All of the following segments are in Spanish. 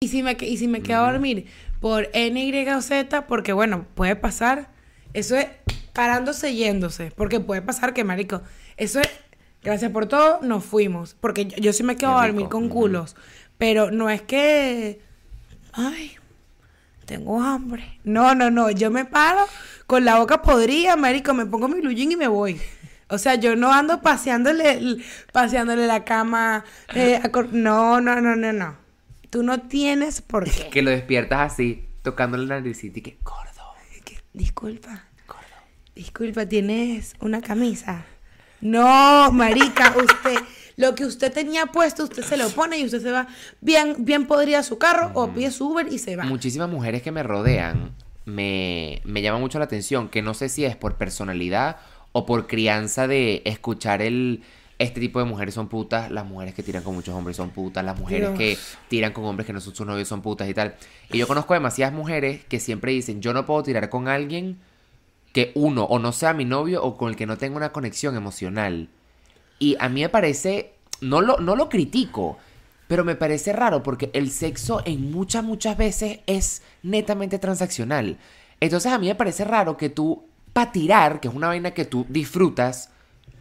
Y si me, y si me quedo a dormir por N, Y o Z, porque bueno, puede pasar. Eso es parándose yéndose. Porque puede pasar que, marico, eso es. Gracias por todo, nos fuimos. Porque yo, yo sí me quedo a dormir con culos. Pero no es que. Ay, tengo hambre. No, no, no. Yo me paro con la boca podrida, marico. Me pongo mi blue jean y me voy. O sea, yo no ando paseándole, paseándole la cama. eh, no, no, no, no, no. Tú no tienes por qué. Que lo despiertas así, tocándole la naricita y que gordo. Disculpa. Disculpa, ¿tienes una camisa? No, marica, usted, lo que usted tenía puesto, usted se lo pone y usted se va bien, bien podría su carro o pide su Uber y se va. Muchísimas mujeres que me rodean me, me llama mucho la atención, que no sé si es por personalidad o por crianza de escuchar el... Este tipo de mujeres son putas, las mujeres que tiran con muchos hombres son putas, las mujeres Dios. que tiran con hombres que no son sus novios son putas y tal. Y yo conozco demasiadas mujeres que siempre dicen, yo no puedo tirar con alguien que uno o no sea mi novio o con el que no tenga una conexión emocional. Y a mí me parece, no lo, no lo critico, pero me parece raro porque el sexo en muchas, muchas veces es netamente transaccional. Entonces a mí me parece raro que tú, para tirar, que es una vaina que tú disfrutas,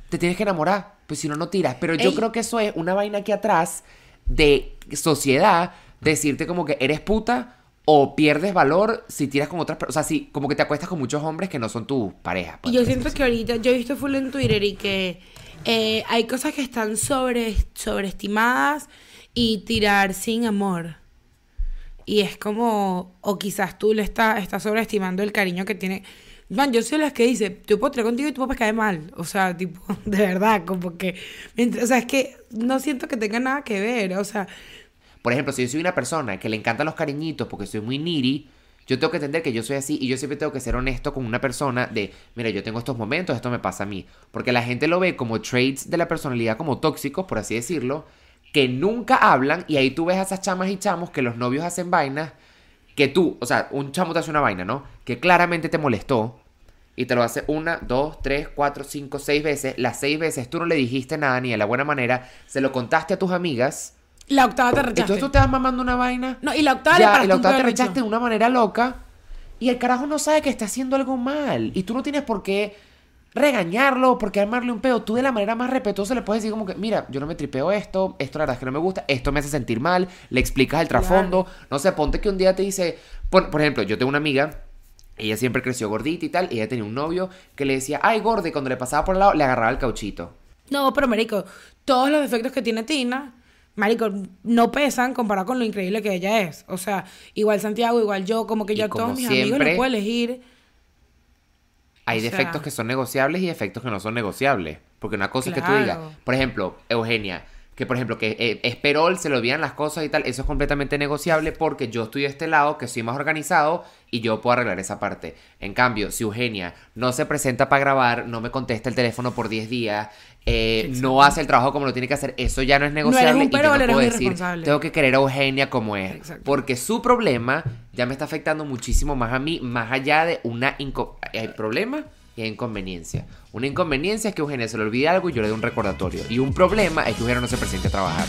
te tienes que enamorar, pues si no, no tiras. Pero yo Ey. creo que eso es una vaina aquí atrás de sociedad, decirte como que eres puta o pierdes valor si tiras con otras personas. O sea, si como que te acuestas con muchos hombres que no son tus parejas. Y pues, yo por siento que ahorita, yo he visto full en Twitter y que eh, hay cosas que están sobre, sobreestimadas y tirar sin amor. Y es como, o quizás tú le estás estás sobreestimando el cariño que tiene. Man, yo soy las que dice, yo puedo tirar contigo y tú puedes caer mal. O sea, tipo, de verdad, como que. mientras- o sea, es que no siento que tenga nada que ver. O sea, Por ejemplo, si yo soy una persona que le encantan los cariñitos porque soy muy needy, yo tengo que entender que yo soy así y yo siempre tengo que ser honesto con una persona de, mira, yo tengo estos momentos, esto me pasa a mí. Porque la gente lo ve como traits de la personalidad, como tóxicos, por así decirlo, que nunca hablan y ahí tú ves a esas chamas y chamos que los novios hacen vainas que tú, o sea, un chamo te hace una vaina, ¿no? Que claramente te molestó y te lo hace una, dos, tres, cuatro, cinco, seis veces. Las seis veces tú no le dijiste nada ni de la buena manera, se lo contaste a tus amigas. la octava te rechaste. Entonces tú te vas mamando una vaina. No, y la octava ya, y la octava te rechaste de una manera loca. Y el carajo no sabe que está haciendo algo mal. Y tú no tienes por qué regañarlo, por qué armarle un pedo. Tú de la manera más respetuosa le puedes decir como que, mira, yo no me tripeo esto, esto la verdad es que no me gusta, esto me hace sentir mal, le explicas el trasfondo. No sé, ponte que un día te dice, por, por ejemplo, yo tengo una amiga, ella siempre creció gordita y tal, y ella tenía un novio que le decía, ay, gorda, y cuando le pasaba por el lado, le agarraba el cauchito. No, pero marico, todos los defectos que tiene Tina, marico, no pesan comparado con lo increíble que ella es. O sea, igual Santiago, igual yo, como que Y yo a como todos mis amigos los puedo elegir. Hay O sea- defectos que son negociables y defectos que no son negociables. Porque una cosa es que tú digas, por ejemplo, Eugenia, que por ejemplo, que eh, es Perol, se le olvidan las cosas y tal, eso es completamente negociable porque yo estoy de este lado, que soy más organizado y yo puedo arreglar esa parte. En cambio, si Eugenia no se presenta para grabar, no me contesta el teléfono por 10 días, eh, no hace el trabajo como lo tiene que hacer, eso ya no es negociable. un y yo no puedo decir, tengo que querer a Eugenia como es. Exacto. Porque su problema ya me está afectando muchísimo más a mí, más allá de una hay problema y hay inconveniencia. Una inconveniencia es que Eugenia se le olvide algo y yo le dé un recordatorio. Y un problema es que Eugenia no se presente a trabajar.